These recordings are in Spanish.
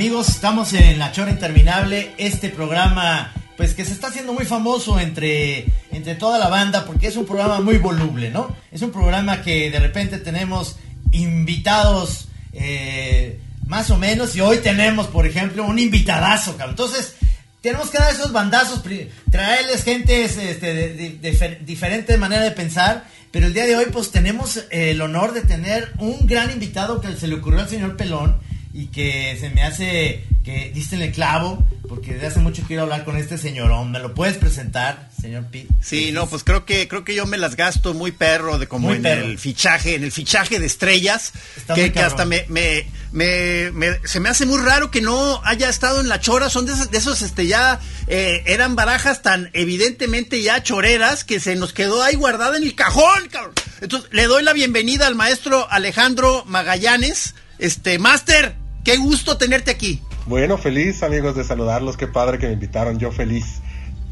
amigos, estamos en La Chora Interminable, este programa pues que se está haciendo muy famoso entre, entre toda la banda porque es un programa muy voluble, ¿no? Es un programa que de repente tenemos invitados eh, más o menos y hoy tenemos, por ejemplo, un invitadazo, cabrón. Entonces, tenemos que dar esos bandazos, traerles gente este, de, diferente manera de pensar, pero el día de hoy pues tenemos el honor de tener un gran invitado que se le ocurrió al señor Pelón y que se me hace que diste en el clavo, porque desde hace mucho quiero hablar con este señorón. ¿Me lo puedes presentar, señor Pete? Sí, no, pues creo que creo que yo me las gasto muy perro de como en el fichaje, en el fichaje de estrellas, que, hasta me, me, me, se me hace muy raro que no haya estado en la chora, son de esos, de esos este ya eh, eran barajas tan evidentemente ya choreras que se nos quedó ahí guardada en el cajón, cabrón. Entonces, le doy la bienvenida al maestro Alejandro Magallanes. Este, Master, qué gusto tenerte aquí. Bueno, feliz amigos de saludarlos, qué padre que me invitaron, yo feliz.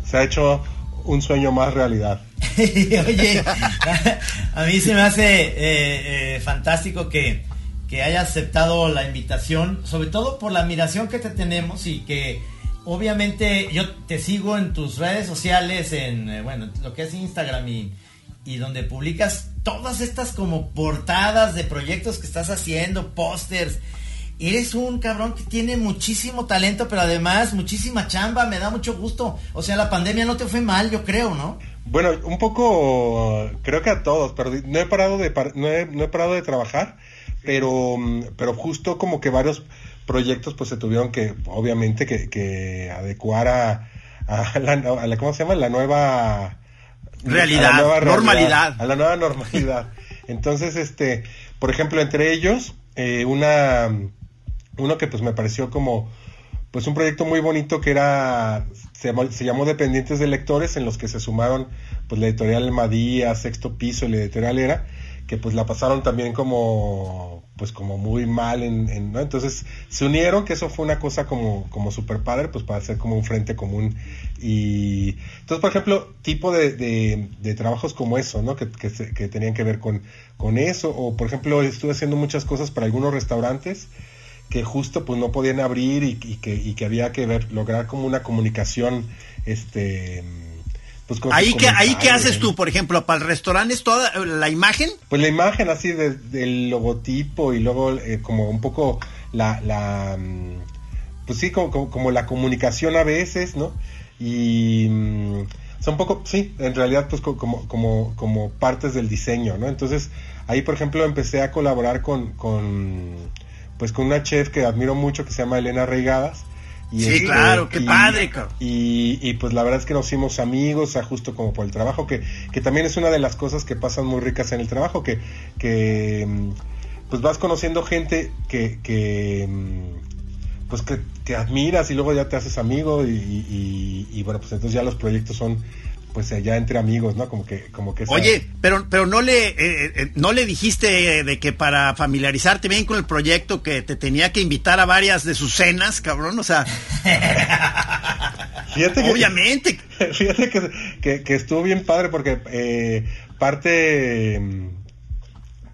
Se ha hecho un sueño más realidad. Oye, a mí se me hace eh, eh, fantástico que, que hayas aceptado la invitación, sobre todo por la admiración que te tenemos y que obviamente yo te sigo en tus redes sociales, en eh, bueno, lo que es Instagram y, y donde publicas todas estas como portadas de proyectos que estás haciendo, pósters. Eres un cabrón que tiene muchísimo talento, pero además muchísima chamba, me da mucho gusto. O sea, la pandemia no te fue mal, yo creo, ¿no? Bueno, un poco, creo que a todos, pero no he parado de, no he, parado de trabajar, pero, pero justo como que varios proyectos pues se tuvieron que, obviamente, que, adecuar a, a, la, ¿cómo se llama? La nueva realidad, normalidad. A la nueva normalidad. Entonces, este, por ejemplo, entre ellos, eh, una, uno que pues me pareció como, pues un proyecto muy bonito que era, se llamó, Dependientes de Lectores, en los que se sumaron, pues la editorial Madía, Sexto Piso y la editorial Era, que pues la pasaron también como pues como muy mal en, ¿no? entonces se unieron que eso fue una cosa como como super padre pues para hacer como un frente común. Y entonces por ejemplo tipo de, de, trabajos como eso no que, que, tenían que ver con con eso. O por ejemplo estuve haciendo muchas cosas para algunos restaurantes que justo pues no podían abrir y, y que, y que había que ver lograr como una comunicación este pues ahí que ahí qué haces tú, por ejemplo, para el restaurante es toda la imagen. Pues la imagen así del logotipo y luego eh, como un poco la, la mm, pues sí como, como, la comunicación a veces, ¿no? Y mm, son un poco, sí, en realidad pues como, como, como partes del diseño, ¿no? Entonces ahí por ejemplo empecé a colaborar con, con pues con una chef que admiro mucho que se llama Elena Reigadas sí, este, claro, qué padre, Y, y, pues la verdad es que nos hicimos amigos, justo como por el trabajo, que, que también es una de las cosas que pasan muy ricas en el trabajo, que, que mm, pues vas conociendo gente que, que mm, pues que, que admiras y luego ya te haces amigo y, y, y, bueno, pues entonces ya los proyectos son pues ya entre amigos, ¿no? Como que, como que. Oye, pero, pero no le, eh, eh, no le dijiste de que para familiarizarte bien con el proyecto que te tenía que invitar a varias de sus cenas, cabrón, o sea. fíjate que, obviamente. Fíjate que, que, estuvo bien padre porque eh, parte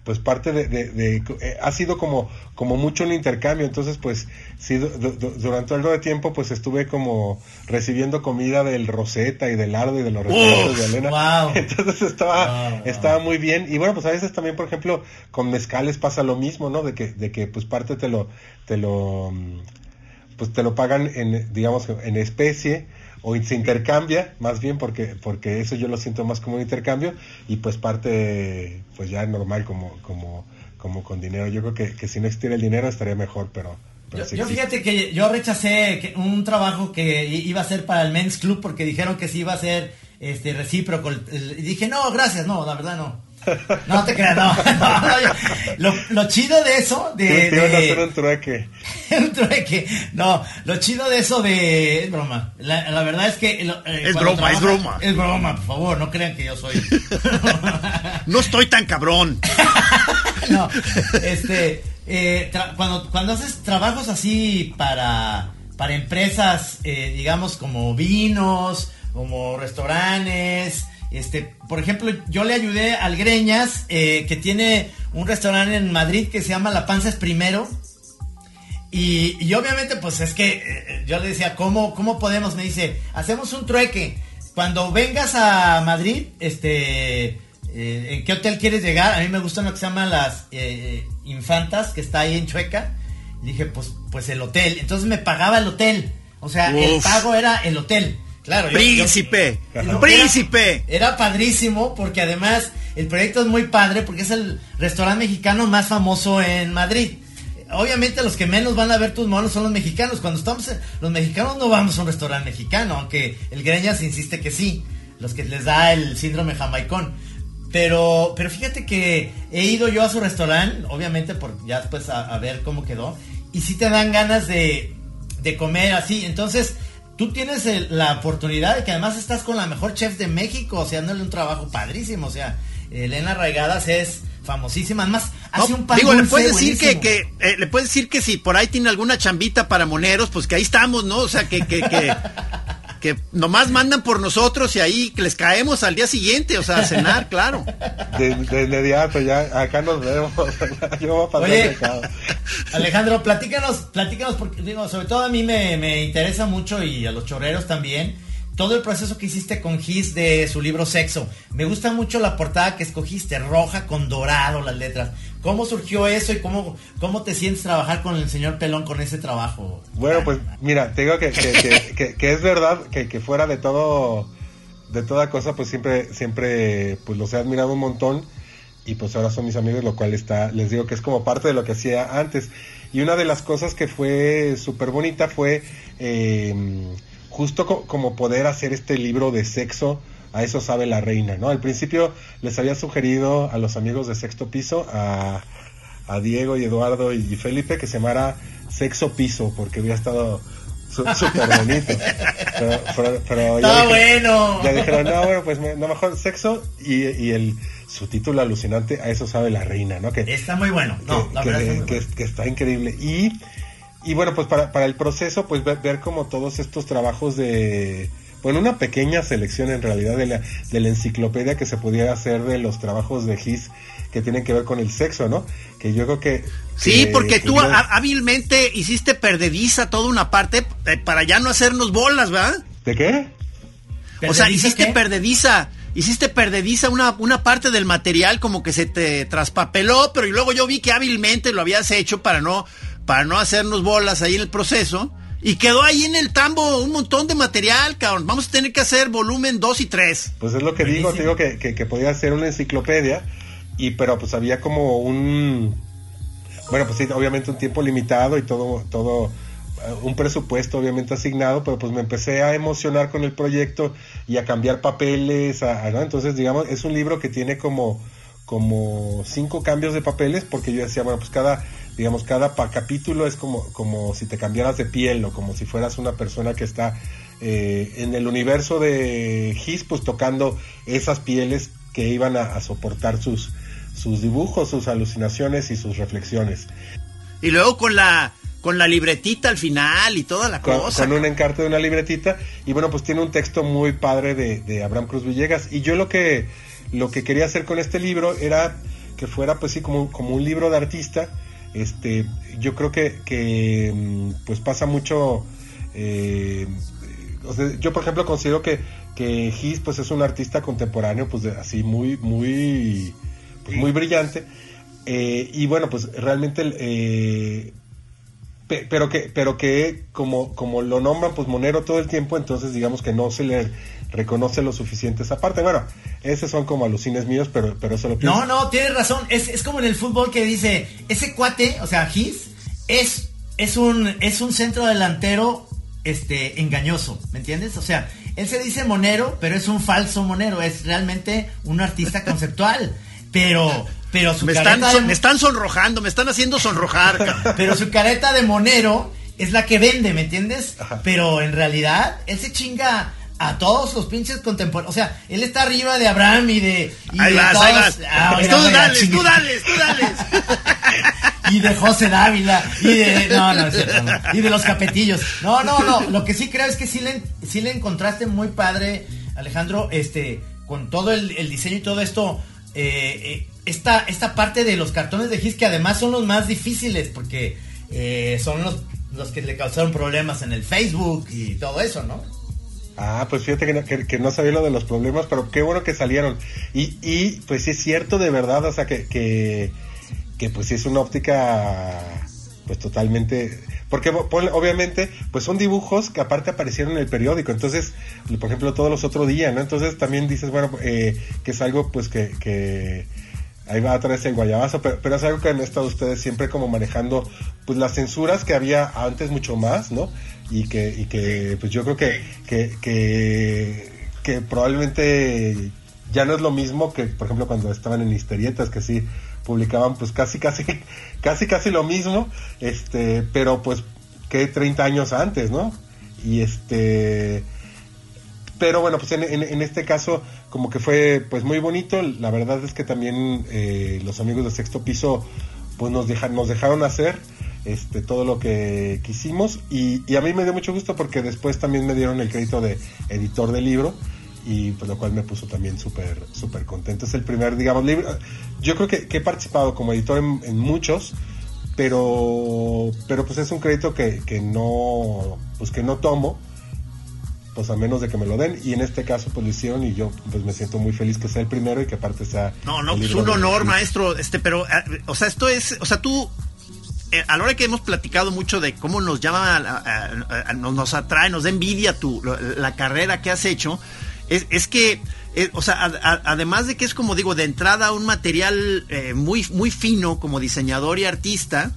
pues parte de, eh, ha sido como como mucho un intercambio. Entonces pues sí durante algo de tiempo pues estuve como recibiendo comida del Rosetta y del Ardo y de los restaurantes de Elena. entonces estaba estaba muy bien. Y bueno pues a veces también por ejemplo con mezcales pasa lo mismo no de que de que pues parte te lo te lo pues te lo pagan en digamos en especie o se intercambia más bien porque porque eso yo lo siento más como un intercambio y pues parte pues ya normal como como como con dinero. Yo creo que, que si no existiera el dinero estaría mejor pero, yo, fíjate que yo rechacé un trabajo que iba a ser para el Men's Club porque dijeron que sí iba a ser este recíproco. Y dije no gracias no la verdad no no te creas, no. lo, lo, chido de eso, de. hacer un trueque. un trueque. No, lo chido de eso de. Es broma. La, la verdad es que. Eh, es broma, es broma. Es broma, por favor, no crean que yo soy. no estoy tan cabrón. no, este. Eh, cuando, cuando haces trabajos así para, para empresas, eh, digamos, como vinos, como restaurantes este, por ejemplo, yo le ayudé al Greñas, eh, que tiene un restaurante en Madrid que se llama La Panza es Primero. Y, obviamente, pues es que eh, yo le decía, ¿cómo, ¿cómo podemos? Me dice, hacemos un trueque. Cuando vengas a Madrid, este, eh, ¿en qué hotel quieres llegar? A mí me gustan lo que se llaman las eh, Infantas, que está ahí en Chueca. Y dije, pues, pues el hotel. Entonces me pagaba el hotel. O sea, el pago era el hotel. Claro, príncipe, príncipe. Era, padrísimo porque además el proyecto es muy padre porque es el restaurante mexicano más famoso en Madrid. Obviamente los que menos van a ver tus monos son los mexicanos. Cuando estamos, los mexicanos no vamos a un restaurante mexicano, aunque el Greñas insiste que sí, los que les da el síndrome jamaicón. Pero, pero fíjate que he ido yo a su restaurante, obviamente por ya después a, ver cómo quedó, y sí te dan ganas de, de comer así. Entonces, tú tienes la oportunidad de que además estás con la mejor chef de México, o sea, dándole un trabajo padrísimo, o sea, Elena Raigadas es famosísima, además hace un pan Digo, le puedes decir que, que eh, le puedes decir que si por ahí tiene alguna chambita para moneros, pues que ahí estamos, ¿no? O sea, que, que, que que nomás mandan por nosotros y ahí les caemos al día siguiente, o sea, a cenar, claro. De, inmediato, ya acá nos vemos. Yo voy a Oye, Alejandro, platícanos, platícanos, porque digo, sobre todo a mí me, me interesa mucho y a los chorreros también todo el proceso que hiciste con Gis de su libro Sexo. Me gusta mucho la portada que escogiste, roja con dorado las letras. ¿Cómo surgió eso y cómo, cómo te sientes trabajar con el señor Pelón con ese trabajo? Bueno, pues mira, te digo que, que, es verdad que, fuera de todo, de toda cosa, pues siempre, siempre, pues los he admirado un montón y pues ahora son mis amigos, lo cual está, les digo que es como parte de lo que hacía antes. Y una de las cosas que fue súper bonita fue... Eh, justo como poder hacer este libro de sexo, a eso sabe la reina, ¿no? Al principio les había sugerido a los amigos de sexto piso, a, Diego y Eduardo y, Felipe, que se llamara Sexo Piso, porque había estado súper bonito. Pero, ya, bueno. ya dijeron, no, bueno, pues no, mejor sexo y, y el su título alucinante, a eso sabe la reina, ¿no? Que, está muy bueno, no, que, que, está increíble. Y y bueno, pues para, para el proceso, pues ver, ver como todos estos trabajos de, bueno, una pequeña selección en realidad de la, de la enciclopedia que se pudiera hacer de los trabajos de Gis que tienen que ver con el sexo, ¿no? Que yo creo que... Sí, porque tú hábilmente hiciste perdediza toda una parte eh, para ya no hacernos bolas, ¿verdad? ¿De qué? O sea, hiciste perdediza hiciste perdediza una, una parte del material como que se te traspapeló, pero y luego yo vi que hábilmente lo habías hecho para no para no hacernos bolas ahí en el proceso. Y quedó ahí en el tambo un montón de material, cabrón. Vamos a tener que hacer volumen 2 y 3. Pues es lo que digo, te digo que, que, podía ser una enciclopedia, y pero pues había como un... Bueno, pues sí, obviamente un tiempo limitado y todo, todo, eh, un presupuesto obviamente asignado, pero pues me empecé a emocionar con el proyecto y a cambiar papeles. Entonces, digamos, es un libro que tiene como, como cinco cambios de papeles, porque yo decía, bueno, pues cada digamos, cada capítulo es como, como si te cambiaras de piel o como si fueras una persona que está eh, en el universo de Gis, pues tocando esas pieles que iban a, soportar sus, sus dibujos, sus alucinaciones y sus reflexiones. Y luego con la con la libretita al final y toda la cosa. Con un encarte de una libretita. Y bueno, pues tiene un texto muy padre de, de, Abraham Cruz Villegas. Y yo lo que, lo que quería hacer con este libro era que fuera pues sí como, como un libro de artista este, yo creo que, mm, pues pasa mucho. Eh, yo, por ejemplo, considero que, que Gis pues es un artista contemporáneo, pues así muy, muy, pues, muy brillante. Eh, y bueno, pues realmente eh, pero que pero que como como lo nombran pues monero todo el tiempo entonces digamos que no se le reconoce lo suficiente esa parte. Bueno, esos son como alucines míos, pero, pero eso lo pienso. No, no, tienes razón. Es, es como en el fútbol que dice, ese cuate, o sea, Gis, es, es, un, es un centro delantero este, engañoso, ¿me entiendes? O sea, él se dice monero, pero es un falso monero, es realmente un artista conceptual. Pero, pero su me careta están, me están sonrojando, me están haciendo sonrojar. pero su careta de monero es la que vende, ¿me entiendes? Pero en realidad, él se chinga a todos los pinches contemporáneos. O sea, él está arriba de Abraham y de. Y ahí vas, ahí vas. Ah, tú, dales, tú dales, tú dales, y de José Dávila. Y de. No, no, es cierto, no. Y de los capetillos. No, no, no. Lo que sí creo es que sí le, sí le encontraste muy padre, Alejandro, este, con todo el, diseño y todo esto. Eh, eh, esta, esta parte de los cartones de Gis que además son los más difíciles porque eh, son los, los que le causaron problemas en el Facebook y todo eso, ¿no? Ah, pues fíjate que no, sabía lo de los problemas, pero qué bueno que salieron. Y, y pues sí es cierto de verdad, o sea, que, que, que pues sí es una óptica pues totalmente porque obviamente pues son dibujos que aparte aparecieron en el periódico entonces por ejemplo todos los otros días no entonces también dices bueno eh, que es algo pues que, que ahí va a traerse el guayabazo, pero, es algo que han estado ustedes siempre como manejando, pues las censuras que había antes mucho más, ¿no? Y que, y que pues yo creo que, que, que, que probablemente ya no es lo mismo que, por ejemplo, cuando estaban en historietas, que sí publicaban pues casi, casi, casi, casi lo mismo, este, pero pues que 30 años antes, ¿no? Y este, pero bueno, pues en, este caso como que fue pues muy bonito. La verdad es que también eh, los amigos de Sexto Piso pues nos, nos dejaron hacer este, todo lo que quisimos y, y, a mí me dio mucho gusto porque después también me dieron el crédito de editor del libro y pues lo cual me puso también súper súper contento. Es el primer, digamos, libro. Yo creo que, he participado como editor en, en, muchos, pero pero pues es un crédito que, que no pues que no tomo pues a menos de que me lo den y en este caso pues lo hicieron y yo pues me siento muy feliz que sea el primero y que aparte sea no no pues un honor maestro este pero eh, o sea esto es o sea tú eh, a la hora que hemos platicado mucho de cómo nos llama nos, atrae nos da envidia tu la carrera que has hecho es, es que eh, o sea, además de que es como digo, de entrada un material muy, muy fino como diseñador y artista,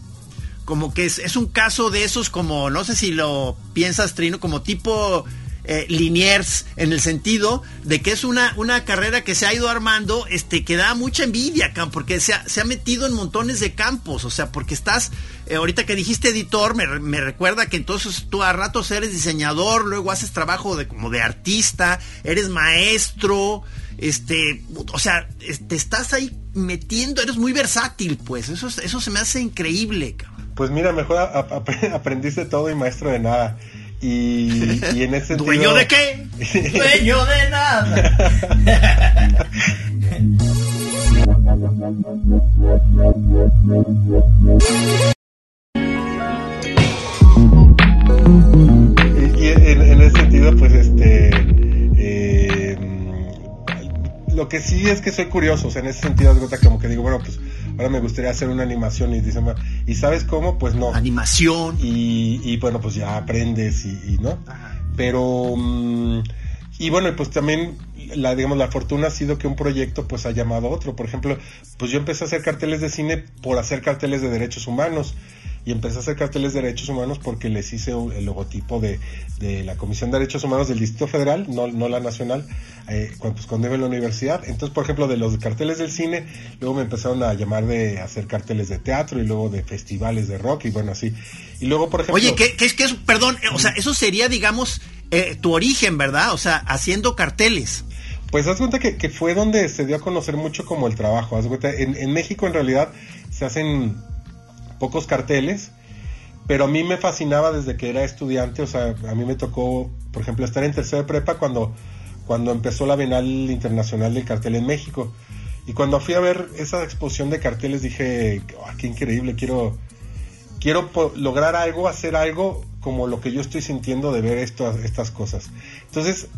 como que es, es, un caso de esos como, no sé si lo piensas, Trino, como tipo eh, Liniers, en el sentido de que es una, una carrera que se ha ido armando, este, que da mucha envidia, porque se ha, se ha metido en montones de campos, o sea, porque estás, eh, ahorita que dijiste editor, me, me, recuerda que entonces tú a ratos eres diseñador, luego haces trabajo de, como de artista, eres maestro, este, o sea, te estás ahí metiendo, eres muy versátil, pues, eso, eso se me hace increíble, Pues mira, mejor aprendiste todo y maestro de nada. Y, en ese sentido... ¿Dueño de qué? Dueño de nada. y, en, ese sentido, pues este... Eh, lo que sí es que soy curioso, o sea, en ese sentido, como que digo, bueno, pues ahora me gustaría hacer una animación y dice, ¿y sabes cómo? Pues no. Animación. Y, bueno, pues ya aprendes y, no. Pero, mm, y bueno, pues también la, digamos, la fortuna ha sido que un proyecto pues ha llamado a otro. Por ejemplo, pues yo empecé a hacer carteles de cine por hacer carteles de derechos humanos y empecé a hacer carteles de derechos humanos porque les hice el logotipo de, la Comisión de Derechos Humanos del Distrito Federal, no, no la nacional, eh, cuando, pues, cuando iba en la universidad. Entonces, por ejemplo, de los carteles del cine, luego me empezaron a llamar de hacer carteles de teatro y luego de festivales de rock y bueno, así. Y luego, por ejemplo... Oye, ¿qué, es que es, perdón, eh, o sea, eso sería, digamos, eh, tu origen, ¿verdad? O sea, haciendo carteles. Pues haz cuenta que, fue donde se dio a conocer mucho como el trabajo. Haz cuenta, en, México en realidad se hacen pocos carteles, pero a mí me fascinaba desde que era estudiante, o sea, a mí me tocó, por ejemplo, estar en tercero de prepa cuando, cuando empezó la Bienal Internacional del Cartel en México. Y cuando fui a ver esa exposición de carteles dije, ah, qué increíble, quiero, quiero lograr algo, hacer algo como lo que yo estoy sintiendo de ver esto, estas cosas. Entonces,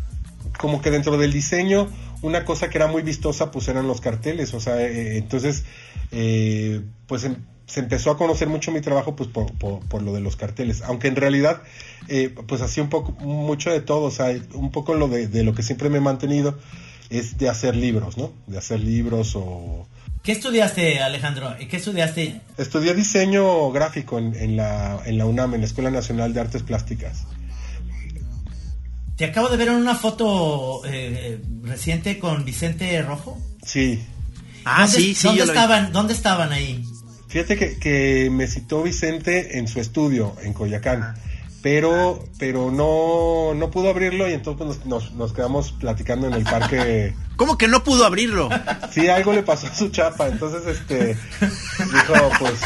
como que dentro del diseño, una cosa que era muy vistosa, pues eran los carteles, o sea, eh, entonces, eh, pues em, se empezó a conocer mucho mi trabajo pues por, por, lo de los carteles, aunque en realidad eh, pues así un poco, mucho de todo, o sea, un poco lo de, lo que siempre me he mantenido es de hacer libros, ¿no? De hacer libros o... ¿Qué estudiaste, Alejandro? ¿Qué estudiaste? Estudié diseño gráfico en, la, en la UNAM, en la Escuela Nacional de Artes Plásticas. Te acabo de ver en una foto eh, reciente con Vicente Rojo. Sí. Ah, sí, sí. ¿dónde, estaban, ¿Dónde estaban ahí? Fíjate que, que, me citó Vicente en su estudio en Coyacán, pero, pero no, no pudo abrirlo y entonces nos, nos, quedamos platicando en el parque. ¿Cómo que no pudo abrirlo? Sí, algo le pasó a su chapa, entonces este dijo, pues,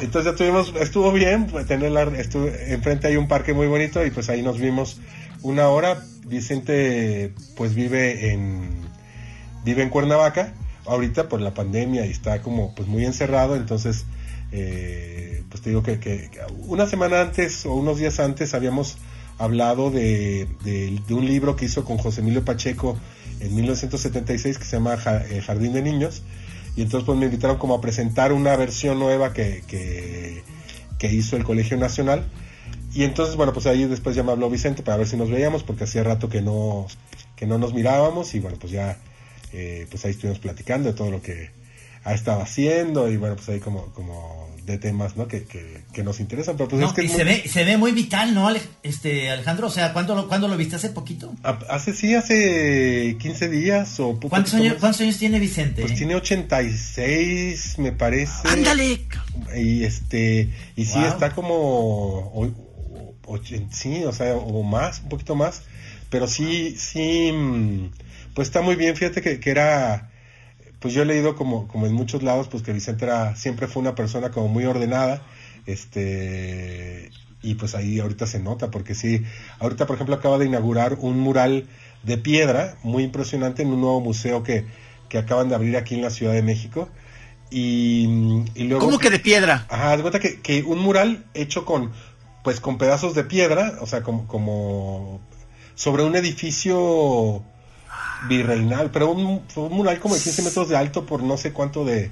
entonces ya tuvimos, estuvo bien, pues, tener la, enfrente hay un parque muy bonito y pues ahí nos vimos una hora. Vicente pues vive en, vive en Cuernavaca ahorita por la pandemia y está como pues muy encerrado, entonces eh, pues te digo que, una semana antes o unos días antes habíamos hablado de, un libro que hizo con José Emilio Pacheco en 1976 que se llama eh, Jardín de Niños. Y entonces pues me invitaron como a presentar una versión nueva que, hizo el Colegio Nacional. Y entonces, bueno, pues ahí después ya me habló Vicente para ver si nos veíamos, porque hacía rato que no, que no nos mirábamos. Y bueno, pues ya, eh, pues ahí estuvimos platicando de todo lo que ha estado haciendo. Y bueno, pues ahí como, como de temas ¿no? que, que, nos interesan. Pero pues es que y se, ve, se ve muy vital, ¿no, este, Alejandro? O sea, ¿cuándo lo, ¿cuándo lo viste? ¿Hace poquito? Hace, sí, hace 15 días o ¿Cuántos años, ¿Cuántos años tiene Vicente? Pues tiene 86, me parece. ¡Ándale! Y, este, y sí, está como... sí, o sea, o más, un poquito más. Pero sí, sí, mm, pues está muy bien. Fíjate que, que era pues yo he leído como, como en muchos lados, pues que Vicente era, siempre fue una persona como muy ordenada, este, y pues ahí ahorita se nota, porque sí, ahorita por ejemplo acaba de inaugurar un mural de piedra muy impresionante en un nuevo museo que, que acaban de abrir aquí en la Ciudad de México. Y, luego... ¿Cómo que de piedra? Ajá, de cuenta que, que un mural hecho con, pues con pedazos de piedra, o sea, como, como sobre un edificio virreinal, pero un, mural como de 15 metros de alto por no sé cuánto de...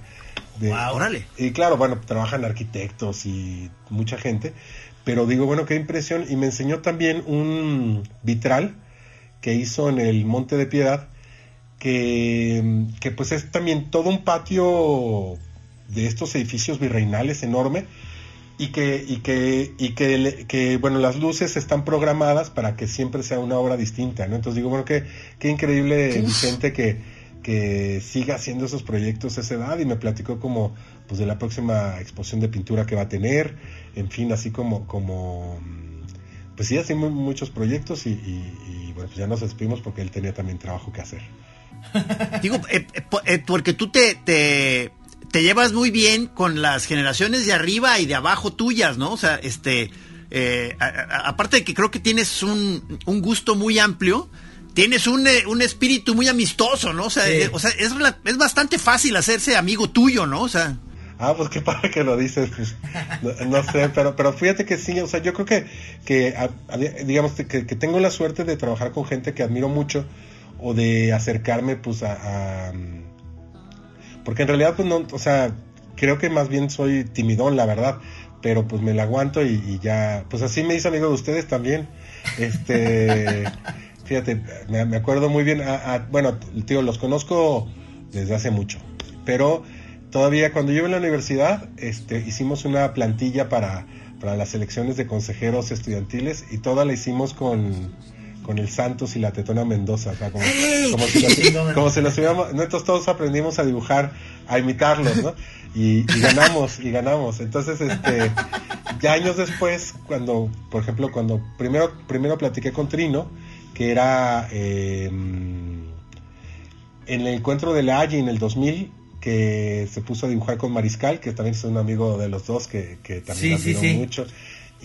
de órale. Y claro, bueno, trabajan arquitectos y mucha gente, pero digo, bueno, qué impresión. Y me enseñó también un vitral que hizo en el Monte de Piedad, que, que pues es también todo un patio de estos edificios virreinales enorme y que y que y que, que, bueno las luces están programadas para que siempre sea una obra distinta no entonces digo bueno qué qué increíble Vicente que que siga haciendo esos proyectos a esa edad y me platicó como pues de la próxima exposición de pintura que va a tener en fin así como como pues sí hacemos muchos proyectos y, bueno pues ya nos despedimos porque él tenía también trabajo que hacer. Digo eh, eh, eh, porque tú te, te te llevas muy bien con las generaciones de arriba y de abajo tuyas, ¿no? O sea, este, eh, aparte de que creo que tienes un, gusto muy amplio, tienes un, eh, un, espíritu muy amistoso, ¿no? O sea, eh, o sea es, es, bastante fácil hacerse amigo tuyo, ¿no? O sea. Ah, pues qué padre que lo dices, pues, no, sé, pero, pero fíjate que sí, o sea, yo creo que, que digamos, que, que, tengo la suerte de trabajar con gente que admiro mucho o de acercarme, pues, a porque en realidad, pues no, o sea, creo que más bien soy timidón, la verdad. Pero pues me la aguanto y, ya, pues así me hizo amigo de ustedes también. Este, fíjate, me, acuerdo muy bien, bueno, tío, los conozco desde hace mucho. Pero todavía cuando yo en la universidad, este, hicimos una plantilla para, para las elecciones de consejeros estudiantiles y toda la hicimos con con el Santos y la Tetona Mendoza, como, si los, como nosotros todos aprendimos a dibujar, a imitarlos, ¿no? Y, ganamos, y ganamos. Entonces, este, ya años después, cuando, por ejemplo, cuando primero, primero platiqué con Trino, que era em, en el encuentro de la Allí en el 2000, que se puso a dibujar con Mariscal, que también es un amigo de los dos que, que también sí, admiro mucho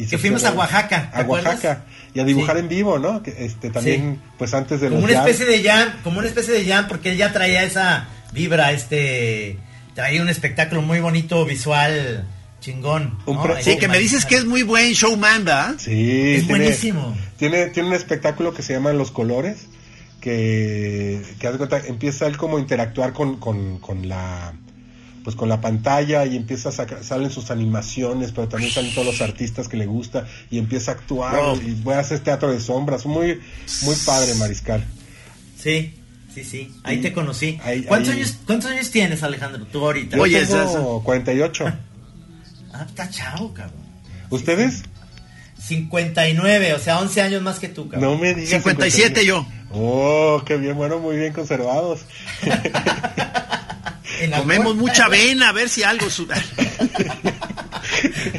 que fuimos a Oaxaca. A Oaxaca. Y a dibujar en vivo, ¿no? Que, este, también, pues antes de como una especie de jam, como una especie de jam, porque él ya traía esa vibra, este, traía un espectáculo muy bonito, visual, chingón. Sí, que me dices que es muy buen showman, ¿verdad? Sí. Es buenísimo. Tiene, tiene un espectáculo que se llama Los Colores, que, que empieza él como a interactuar con, con, con la pues con la pantalla y empieza a sacar, salen sus animaciones, pero también salen todos los artistas que le gusta y empieza a actuar y voy a hacer teatro de sombras, muy muy padre Mariscal. Sí, sí, sí, ahí te conocí. ¿Cuántos, Años, ¿Cuántos años tienes Alejandro tú ahorita? Yo Oye, tengo 48. ah, está chavo, cabrón. ¿Ustedes? 59, o sea, 11 años más que tú, cabrón. No me digas. 57 yo. Oh, qué bien, bueno, muy bien conservados. Comemos mucha avena, a ver si algo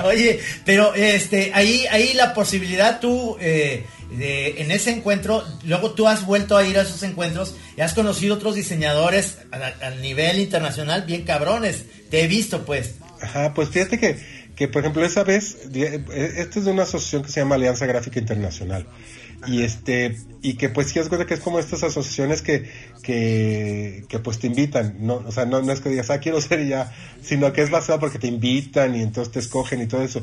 Oye, pero este, ahí, ahí la posibilidad tú, eh, en ese encuentro, luego tú has vuelto a ir a esos encuentros y has conocido otros diseñadores a, nivel internacional bien cabrones. Te he visto, pues. Ajá, pues fíjate que, que por ejemplo, esa vez, esto es de una asociación que se llama Alianza Gráfica Internacional. Y este, y que pues sí es cosa que es como estas asociaciones que, que, que pues te invitan, no, o sea, no, no es que digas, ah, quiero ser ya, sino que es basado porque te invitan y entonces te escogen y todo eso.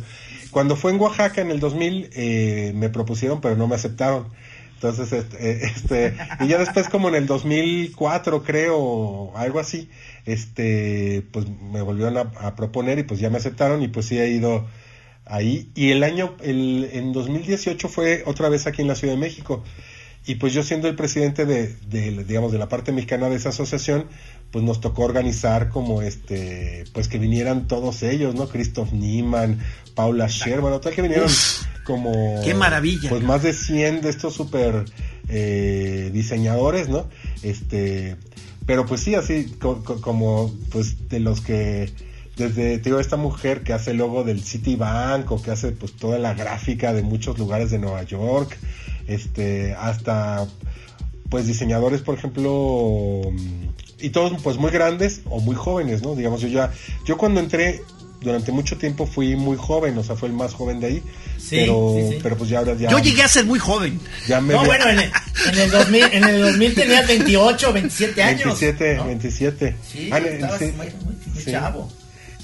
Cuando fue en Oaxaca en el 2000, eh, me propusieron, pero no me aceptaron. Entonces, este, este, y ya después como en el 2004 creo, algo así, este, pues me volvieron a, proponer y pues ya me aceptaron y pues sí he ido ahí. Y el año, el, en 2018 fue otra vez aquí en la Ciudad de México. Y pues yo siendo el presidente de, de, digamos, de la parte mexicana de esa asociación, pues nos tocó organizar como este, pues que vinieran todos ellos, ¿no? Christoph Niemann, Paula Scher, bueno, tal que vinieron como... ¡Qué maravilla! Pues más de 100 de estos super eh, diseñadores, ¿no? Este, pero pues sí, así como pues de los que desde te digo esta mujer que hace el logo del Citibank o que hace pues toda la gráfica de muchos lugares de Nueva York este hasta pues diseñadores por ejemplo y todos pues muy grandes o muy jóvenes no digamos yo ya yo cuando entré durante mucho tiempo fui muy joven o sea fue el más joven de ahí pero, pero pues ya ahora ya. Yo llegué a ser muy joven. Ya me no, bueno, en el, en el, 2000, en el 2000 tenías 28, 27 años. 27, 27. Sí, ah, estabas sí, muy, muy, chavo.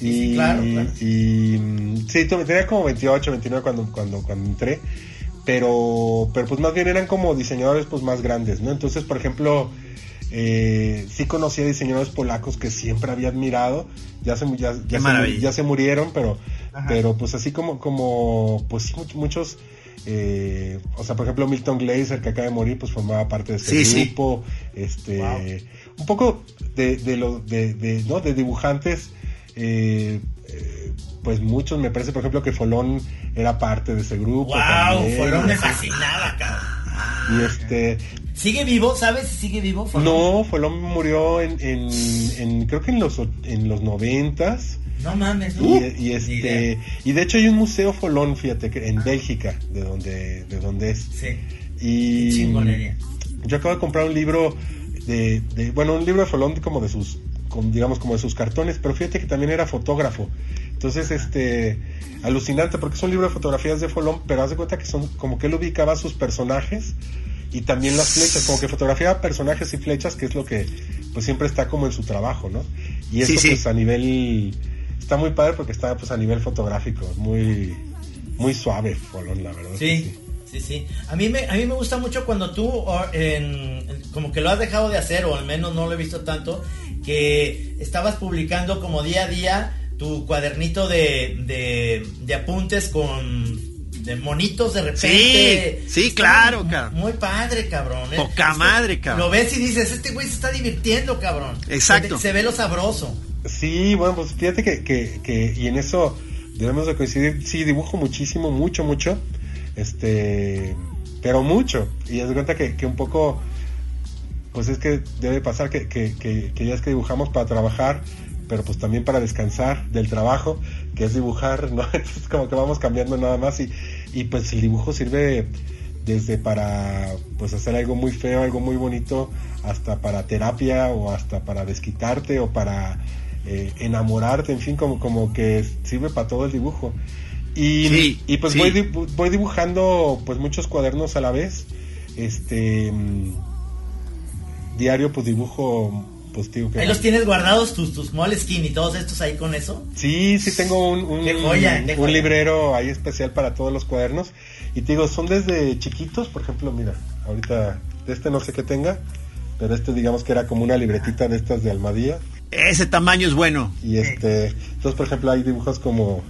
Y, claro, y, sí, tenía como 28, 29 cuando, cuando, cuando entré, pero, pero pues más bien eran como diseñadores pues más grandes, ¿no? Entonces, por ejemplo, eh, sí conocía diseñadores polacos que siempre había admirado, ya se, ya, ya, se, murieron, pero, pero pues así como, como pues muchos, eh, o sea, por ejemplo, Milton Glaser, que acaba de morir, pues formaba parte de ese grupo, este, un poco de, de, lo, de, de, ¿no? de dibujantes, eh, eh, pues muchos, me parece, por ejemplo, que Folón era parte de ese grupo. ¡Wow! Folón me fascinaba, cabrón. Y este, ¿Sigue vivo? ¿Sabes si sigue vivo? No, Folón murió en, en, creo que en los en los noventas. No mames, Y, este y de hecho hay un museo Folón, fíjate, en ah. Bélgica, de donde de donde es. Sí. Y yo acabo de comprar un libro de, bueno, un libro de Folón como de sus digamos como de sus cartones, pero fíjate que también era fotógrafo. Entonces, este, alucinante porque es un libro de fotografías de Folón, pero haz de cuenta que son como que él ubicaba a sus personajes y también las flechas, como que fotografía personajes y flechas, que es lo que pues siempre está como en su trabajo, ¿no? Y eso pues a nivel está muy padre porque está pues a nivel fotográfico, muy muy suave, Folón, la verdad. Sí. Sí, sí. A mí me, a mí me gusta mucho cuando tú, como que lo has dejado de hacer, o al menos no lo he visto tanto, que estabas publicando como día a día tu cuadernito de, de, de apuntes con de monitos de repente. Sí, sí, claro, cabrón. Muy padre, cabrón. ¿eh? Poca madre, cabrón. Lo ves y dices, este güey se está divirtiendo, cabrón. Exacto. Se, ve lo sabroso. Sí, bueno, pues fíjate que, que, que, y en eso debemos de coincidir. Sí, dibujo muchísimo, mucho, mucho. Este, pero mucho. Y es de cuenta que, que un poco, pues es que debe pasar que, que, que, ya es que dibujamos para trabajar pero pues también para descansar del trabajo, que es dibujar, ¿no? Entonces como que vamos cambiando nada más y, y pues el dibujo sirve desde para pues hacer algo muy feo, algo muy bonito, hasta para terapia o hasta para desquitarte o para eh, enamorarte, en fin, como, como que sirve para todo el dibujo. Y, y pues voy, voy dibujando pues muchos cuadernos a la vez. Este mm, diario pues dibujo pues, ahí los tienes guardados tus, tus Moleskine y todos estos ahí con eso. Sí, sí tengo un, un, un librero ahí especial para todos los cuadernos. Y te digo, son desde chiquitos, por ejemplo, mira, ahorita este no sé qué tenga, pero este digamos que era como una libretita de estas de Almadía. Ese tamaño es bueno. Y este, entonces por ejemplo hay dibujos como...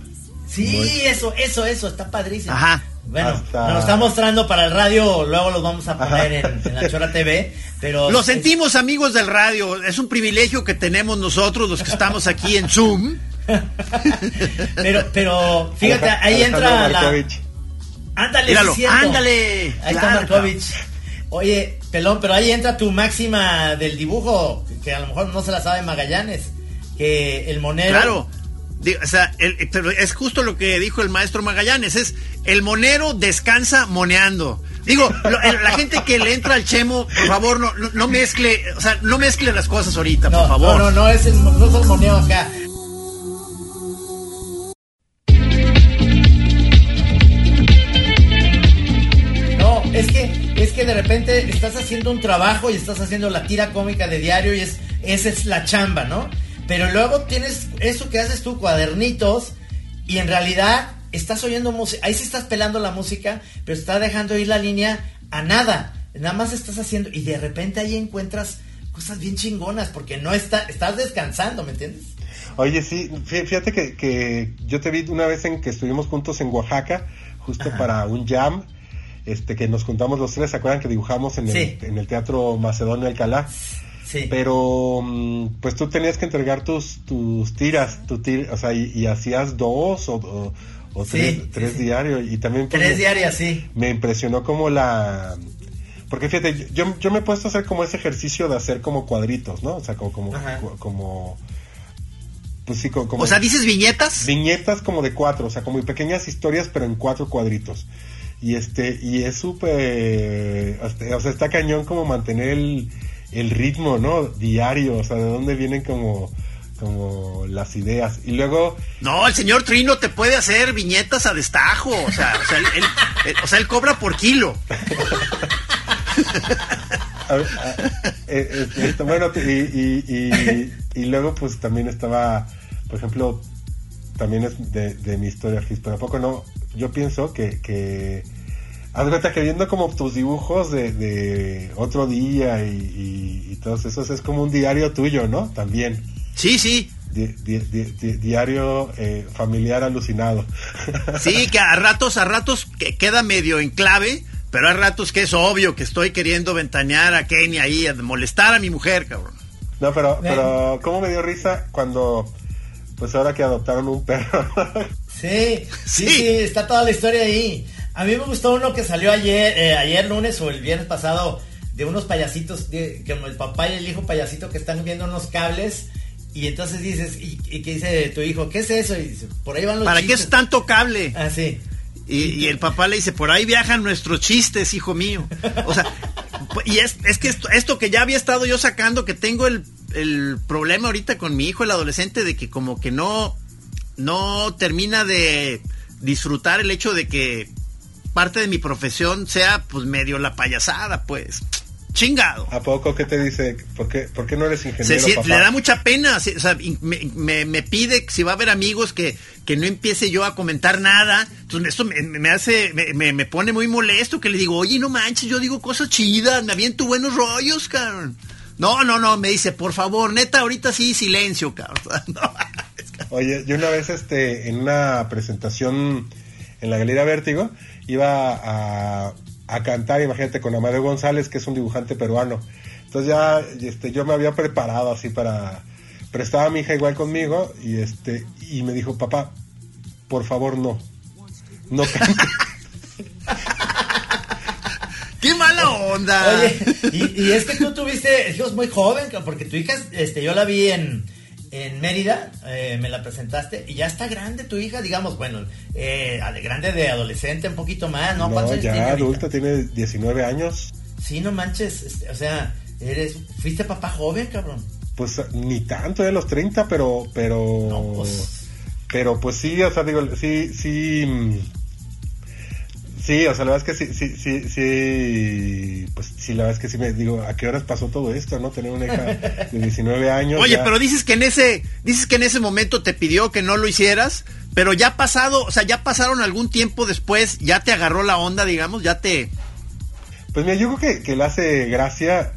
Sí, eso, eso, eso, está padrísimo. Ajá. Bueno, nos está mostrando para el radio, luego los vamos a poner en, la Chora TV, pero... Lo sentimos amigos del radio, es un privilegio que tenemos nosotros los que estamos aquí en Zoom. pero, pero, fíjate, ahí entra la... Ándale, ándale. Ahí está Markovich. Oye, pelón, pero ahí entra tu máxima del dibujo, que a lo mejor no se la sabe Magallanes, que el monero... Claro o sea, es justo lo que dijo el maestro Magallanes, es el monero descansa moneando. Digo, la gente que le entra al chemo, por favor, no, no, mezcle, o sea, no mezcle las cosas ahorita, por favor. No, no, no es el, no es el moneo acá. No, es que haciendo un trabajo y estás haciendo la tira cómica de diario y es, esa es la chamba, ¿no? Pero luego tienes eso que haces tú, cuadernitos, y en realidad estás oyendo música, ahí sí estás pelando la música, pero estás dejando ir la línea a nada. Nada más estás haciendo, y de repente ahí encuentras cosas bien chingonas, porque no está, estás descansando, ¿me entiendes? Oye, sí, fíjate que, que yo te vi una vez en que estuvimos juntos en Oaxaca, justo para un jam, este que nos juntamos los tres, ¿se acuerdan que dibujamos en, el, en el Teatro Macedonio Alcalá? Sí. Pero mm, pues tú tenías que entregar tus, tus tiras, tu o sea, y, hacías dos o, o, tres, tres diarios. Y también pues, tres diarias, sí. Me impresionó como la porque fíjate, yo, yo me he puesto a hacer como ese ejercicio de hacer como cuadritos, ¿no? O sea, como, como, como pues sí, como, O sea, dices viñetas. Viñetas como de cuatro, o sea, como pequeñas historias, pero en cuatro cuadritos. Y este, y es súper, o sea, está cañón como mantener el, el ritmo, ¿no? Diario, o sea, de dónde vienen como, como las ideas. Y luego... No, el señor Trino te puede hacer viñetas a destajo, o sea, o sea, él, o sea, él cobra por kilo. Eh, eh, bueno, y, y, luego pues también estaba, por ejemplo, también es de, mi historia, pero ¿a poco no? Yo pienso que, que haz cuenta que viendo como tus dibujos de, otro día y, y, todos esos, es como un diario tuyo, ¿no? También. Sí, sí. diario eh, familiar alucinado. Sí, que a ratos, a ratos que queda medio en clave, pero hay ratos que es obvio que estoy queriendo ventanear a Kenny ahí, a molestar a mi mujer, cabrón. No, pero, pero, ¿cómo me dio risa cuando, pues ahora que adoptaron un perro? sí, sí, sí, está toda la historia ahí. A mí me gustó uno que salió ayer, eh, ayer lunes o el viernes pasado, de unos payasitos, que como el papá y el hijo payasito que están viendo unos cables. Y entonces dices, ¿y, qué dice tu hijo? ¿Qué es eso? Y dice, por ahí van los ¿Para qué es tanto cable? Ah, sí. Y, el papá le dice, por ahí viajan nuestros chistes, hijo mío. O sea, y es, es que esto, esto, que ya había estado yo sacando, que tengo el, el, problema ahorita con mi hijo, el adolescente, de que como que no, no termina de disfrutar el hecho de que parte de mi profesión sea pues medio la payasada, pues. Chingado. ¿A poco qué te dice? ¿Por qué, por qué no eres ingeniero? Le da mucha pena. O sea, me, me, pide si va a haber amigos que, que no empiece yo a comentar nada. Entonces, esto me, hace, me, me, pone muy molesto que le digo, oye, no manches, yo digo cosas chidas, me aviento buenos rollos, cabrón. No, no, no, me dice, por favor, neta, ahorita sí, silencio, cabrón. Oye, yo una vez este, en una presentación en la Galería Vértigo, iba a a cantar, imagínate, con Amadeo González, que es un dibujante peruano. Entonces ya este, yo me había preparado así para... Pero estaba mi hija igual conmigo y, este, y me dijo, papá, por favor no. No cante. ¡Qué mala onda! Oye, y, y, es que tú tuviste hijos muy joven, porque tu hija, este, yo la vi en, en Mérida, eh, me la presentaste y ya está grande tu hija, digamos, bueno, eh, grande de adolescente, un poquito más, ¿no? No, ya adulta, tiene 19 años. Sí, no manches, este, o sea, eres, fuiste papá joven, cabrón. Pues ni tanto de los 30, pero, pero, pues. pero pues sí, o sea, digo, sí, sí, mm, Sí, o sea, la verdad es que sí, sí, sí, sí, pues sí, la verdad es que sí me digo, ¿a qué horas pasó todo esto, no? Tener una hija de 19 años. Oye, pero dices que en ese, dices que en ese momento te pidió que no lo hicieras, pero ya ha pasado, o sea, ya pasaron algún tiempo después, ya te agarró la onda, digamos, ya te... Pues mira, yo creo que, que le hace gracia,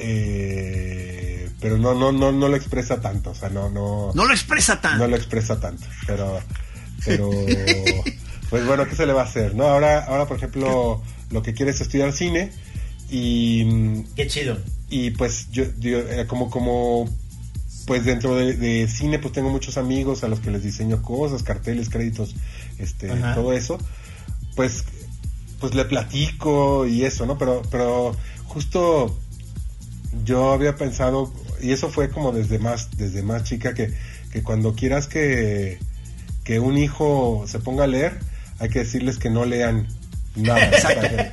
eh, pero no, no, no, no lo expresa tanto, o sea, no, no... No lo expresa tanto. No lo expresa tanto, pero, pero... pues bueno, ¿qué se le va a hacer? ¿no? Ahora, ahora por ejemplo, lo que quiere es estudiar cine y... Qué chido. Y pues yo, eh, como, como, pues dentro de, cine pues tengo muchos amigos a los que les diseño cosas, carteles, créditos, este, todo eso. Pues, pues le platico y eso, ¿no? Pero, pero justo yo había pensado, y eso fue como desde más, desde más chica, que, que cuando quieras que, que un hijo se ponga a leer, hay que decirles que no lean Nada,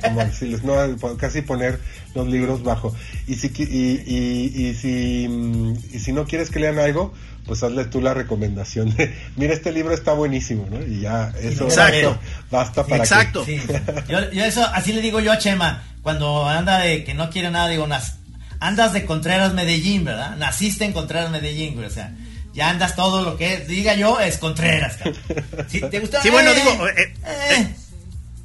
como casi poner los libros bajo. Y si, y, y, si, mm, y si no quieres que lean algo, pues hazle tú la recomendación de, mira, este libro está buenísimo, ¿no? Y ya, eso Exacto. basta para Exacto. Yo, eso, así le digo yo a Chema, cuando anda de que no quiere nada, digo, andas de Contreras Medellín, ¿verdad? Naciste en Contreras Medellín, güey, o sea, ya andas todo lo que diga yo es Contreras, Si ¿te gusta? Sí, bueno, digo, eh, eh, eh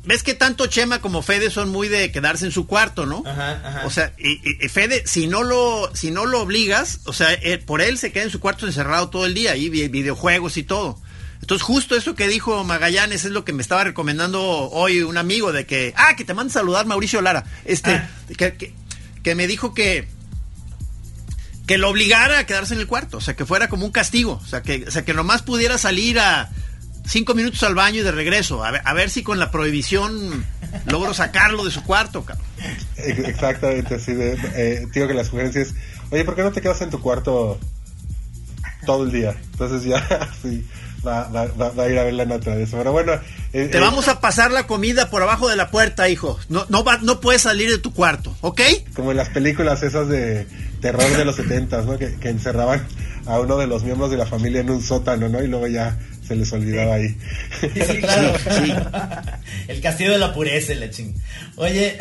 ves que tanto Chema como Fede son muy de quedarse en su cuarto, ¿no? Ajá, ajá. O sea, y, Fede, si no lo, si no lo obligas, o sea, eh, por él se queda en su cuarto encerrado todo el día, y videojuegos y todo. Entonces, justo eso que dijo Magallanes es lo que me estaba recomendando hoy un amigo de que, ah, que te manda saludar Mauricio Lara, este, ah. que, que, me dijo que, que lo obligara a quedarse en el cuarto, o sea, que fuera como un castigo, o sea, que, o sea, que nomás pudiera salir a, cinco minutos al baño y de regreso. A ver, a ver si con la prohibición logro sacarlo de su cuarto, cabrón. Exactamente, así de, eh, tío, que la sugerencia es, oye, ¿por qué no te quedas en tu cuarto todo el día? Entonces ya, sí, va, va, va, a ir a ver la eso. Pero bueno. Eh, te eh, vamos a pasar la comida por abajo de la puerta, hijo. No, no, va, no puedes salir de tu cuarto, ¿ok? Como en las películas esas de terror de los setentas, ¿no? Que, que encerraban a uno de los miembros de la familia en un sótano, ¿no? Y luego ya se les olvidaba ahí. Sí, claro. El castillo de la pureza, la ching. Oye,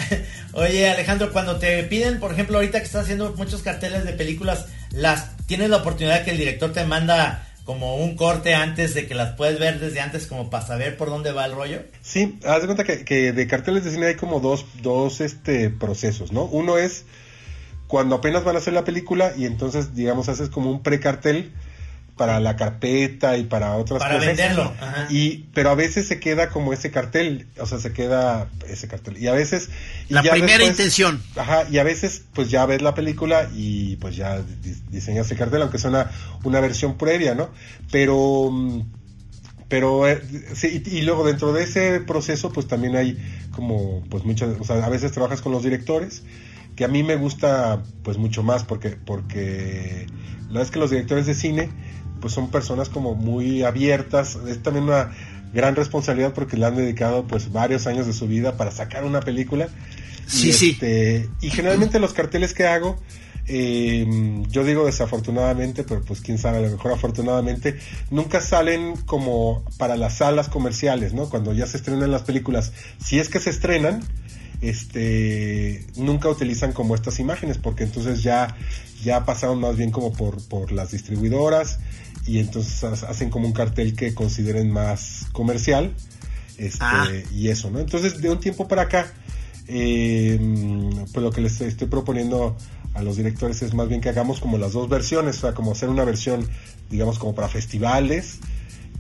oye, Alejandro, cuando te piden, por ejemplo, ahorita que estás haciendo muchos carteles de películas, las tienes la oportunidad que el director te manda como un corte antes de que las puedes ver desde antes como para saber por dónde va el rollo? Sí, haz de cuenta que, que de carteles de cine hay como dos, dos este, procesos, ¿no? Uno es cuando apenas van a hacer la película y entonces, digamos, haces como un precartel para la carpeta y para otras para cosas. venderlo. Y, pero a veces se queda como ese cartel, o sea, se queda ese cartel. Y a veces... la primera intención. Ajá, y a veces pues ya ves la película y pues ya diseñas ese cartel, aunque sea una, versión previa, ¿no? Pero... Pero eh, sí, y, luego dentro de ese proceso pues también hay como pues muchas, o sea, a veces trabajas con los directores, que a mí me gusta pues mucho más porque porque la verdad es que los directores de cine pues son personas como muy abiertas, es también una gran responsabilidad porque le han dedicado pues varios años de su vida para sacar una película. Sí, y, sí. Este, y generalmente los carteles que hago, eh, yo digo desafortunadamente, pero pues quién sabe, a lo mejor afortunadamente, nunca salen como para las salas comerciales, ¿no? Cuando ya se estrenan las películas, si es que se estrenan, este, nunca utilizan como estas imágenes, porque entonces ya, ya pasaron más bien como por, por las distribuidoras y entonces hacen como un cartel que consideren más comercial este, ah. y eso, ¿no? Entonces, de un tiempo para acá, eh, pues lo que les estoy proponiendo a los directores es más bien que hagamos como las dos versiones, o sea, como hacer una versión, digamos, como para festivales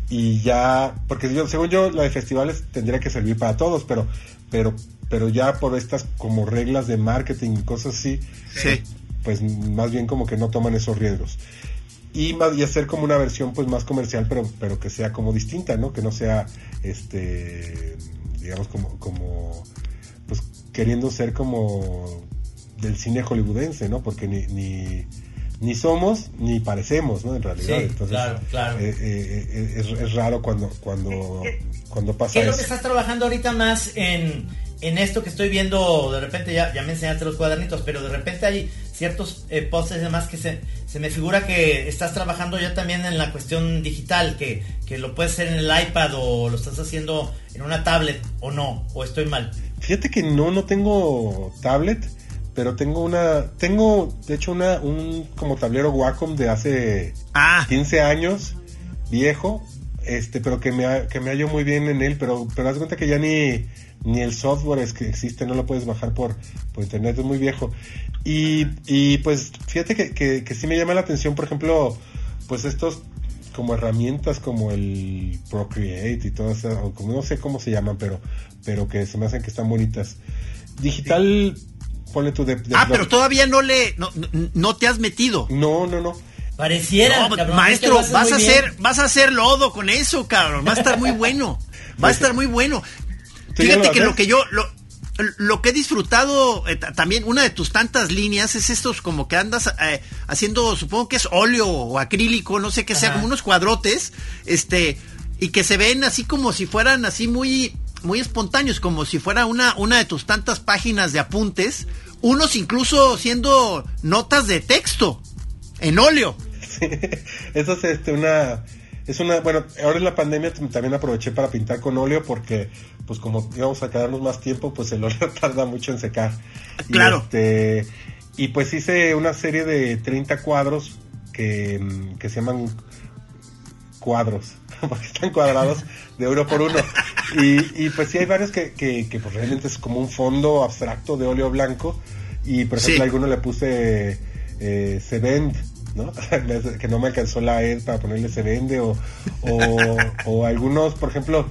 y ya, porque yo, según yo, la de festivales tendría que servir para todos, pero, pero, pero ya por estas como reglas de marketing y cosas así, pues más bien como que no toman esos riesgos. Y, más, y hacer como una versión pues más comercial pero pero que sea como distinta no que no sea este digamos como como pues queriendo ser como del cine hollywoodense no porque ni, ni ni somos ni parecemos no en realidad entonces claro, claro. Eh, eh, eh, es, es, raro cuando cuando cuando pasa ¿qué es lo que estás trabajando ahorita más en en esto que estoy viendo, de repente ya, ya me enseñaste los cuadernitos, pero de repente hay ciertos eh, posts y demás que se, se me figura que estás trabajando ya también en la cuestión digital, que, que lo puedes hacer en el iPad o lo estás haciendo en una tablet o no, o estoy mal. Fíjate que no, no tengo tablet, pero tengo una, tengo de hecho una, un como tablero Wacom de hace 15 ah. años, viejo, este, pero que me, que me hallo muy bien en él, pero, pero haz cuenta que ya ni ni el software es que existe, no lo puedes bajar por, por internet, es muy viejo. Y, y pues fíjate que, que, que, sí me llama la atención, por ejemplo, pues estos como herramientas como el Procreate y todo eso, como no sé cómo se llaman, pero, pero que se me hacen que están bonitas. Digital, ponle tu de, Ah, pero todavía no le, no, no, te has metido. No, no, no. Pareciera, maestro, vas a hacer, vas a hacer lodo con eso, cabrón. Va a estar muy bueno. Va a pues estar muy bueno. Fíjate que lo que yo, lo, lo que he disfrutado eh, también, una de tus tantas líneas es estos como que andas eh, haciendo, supongo que es óleo o acrílico, no sé qué sea, como unos cuadrotes, este, y que se ven así como si fueran así muy muy espontáneos, como si fuera una, una de tus tantas páginas de apuntes, unos incluso siendo notas de texto, en óleo. eso es este, una, es una, bueno, ahora en la pandemia también aproveché para pintar con óleo porque, pues como íbamos a quedarnos más tiempo, pues el óleo tarda mucho en secar. Claro. Y, este, y pues hice una serie de 30 cuadros que, que se llaman cuadros, porque están cuadrados de uno por uno. Y, y pues sí hay varios que, que, que pues realmente es como un fondo abstracto de óleo blanco. Y por ejemplo, a alguno le puse eh, ¿no? que no me alcanzó la ED para ponerle se vende. O, o, o, algunos, por ejemplo,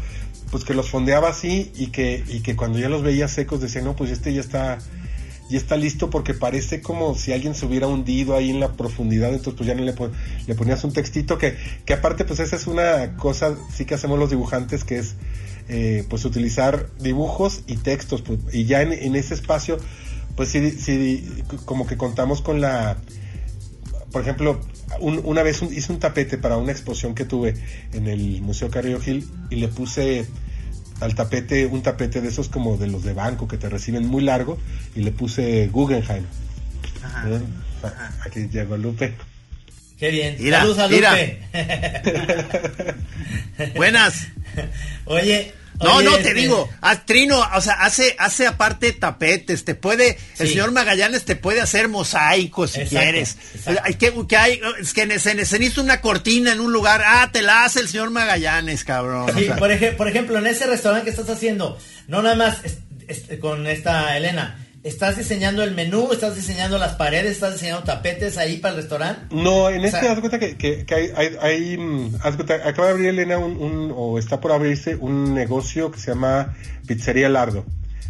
pues que los fondeaba así y que, y que cuando ya los veía secos decía, no, pues este ya está y está listo porque parece como si alguien se hubiera hundido ahí en la profundidad, entonces pues ya no le, le ponías un textito que, que aparte pues esa es una cosa sí que hacemos los dibujantes que es eh, pues utilizar dibujos y textos pues, y ya en, ese espacio pues sí, sí como que contamos con la por ejemplo una vez hice un tapete para una exposición que tuve en el Museo Carrillo Gil y le puse al tapete, un tapete de esos como de los de banco que te reciben muy largo y le puse Guggenheim. Ajá. Aquí llegó Lupe. Qué bien. Saludos a Lupe. Buenas. Oye, no, no, te este, digo, a Trino, o sea, hace, hace aparte tapetes, te puede, el señor Magallanes te puede hacer mosaicos si quieres. Hay que, que hay, es que se necesita una cortina en un lugar, ah, te la hace el señor Magallanes, cabrón. Sí, por, por ejemplo, en ese restaurante que estás haciendo, no nada más con esta Elena, ¿Estás diseñando el menú? ¿Estás diseñando las paredes? ¿Estás diseñando tapetes ahí para el restaurante? No, en este, haz cuenta que, que, hay, hay, hay mm, acaba de abrir Elena un, o está por abrirse un negocio que se llama Pizzería Lardo.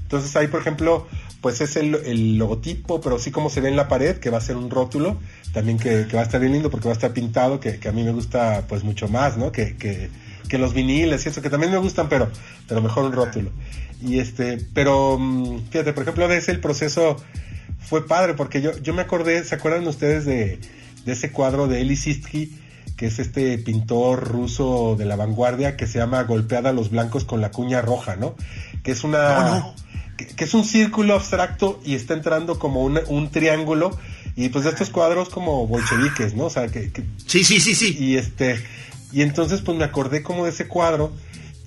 Entonces ahí, por ejemplo, pues es el, el, logotipo, pero sí como se ve en la pared, que va a ser un rótulo, también que, que va a estar bien lindo porque va a estar pintado, que, que a mí me gusta pues mucho más, ¿no? Que, que, que los viniles y eso, que también me gustan, pero, pero mejor un rótulo. Y este, pero mm, fíjate, por ejemplo, de ese el proceso fue padre, porque yo, yo me acordé, ¿se acuerdan ustedes de, de ese cuadro de Eli Sistki, que es este pintor ruso de la vanguardia que se llama Golpeada a los blancos con la cuña roja, ¿no? Que es una... Que, es un círculo abstracto y está entrando como un, un triángulo y pues de estos cuadros como bolcheviques, ¿no? O sea, que, que, Sí, sí, sí, sí. Y este... Y entonces pues me acordé como de ese cuadro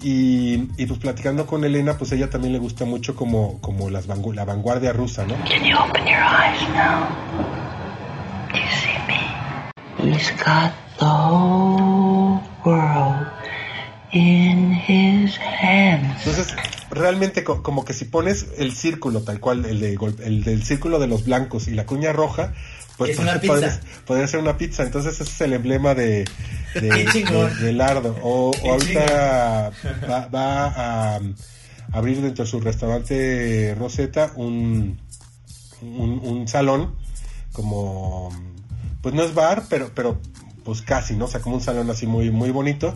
y, pues platicando con Elena, pues ella también le gusta mucho como, como las la vanguardia rusa, ¿no? Can you open your eyes now? Do you see me? He's got the whole world in his hands. Entonces, realmente como que si pones el círculo tal cual, el, de, el del círculo de los blancos y la cuña roja, pues podría, ser una pizza. Entonces ese es el emblema de, de, Lardo. O, ahorita va, a abrir dentro de su restaurante Rosetta un, un, salón como pues no es bar pero pero pues casi no o sea como un salón así muy muy bonito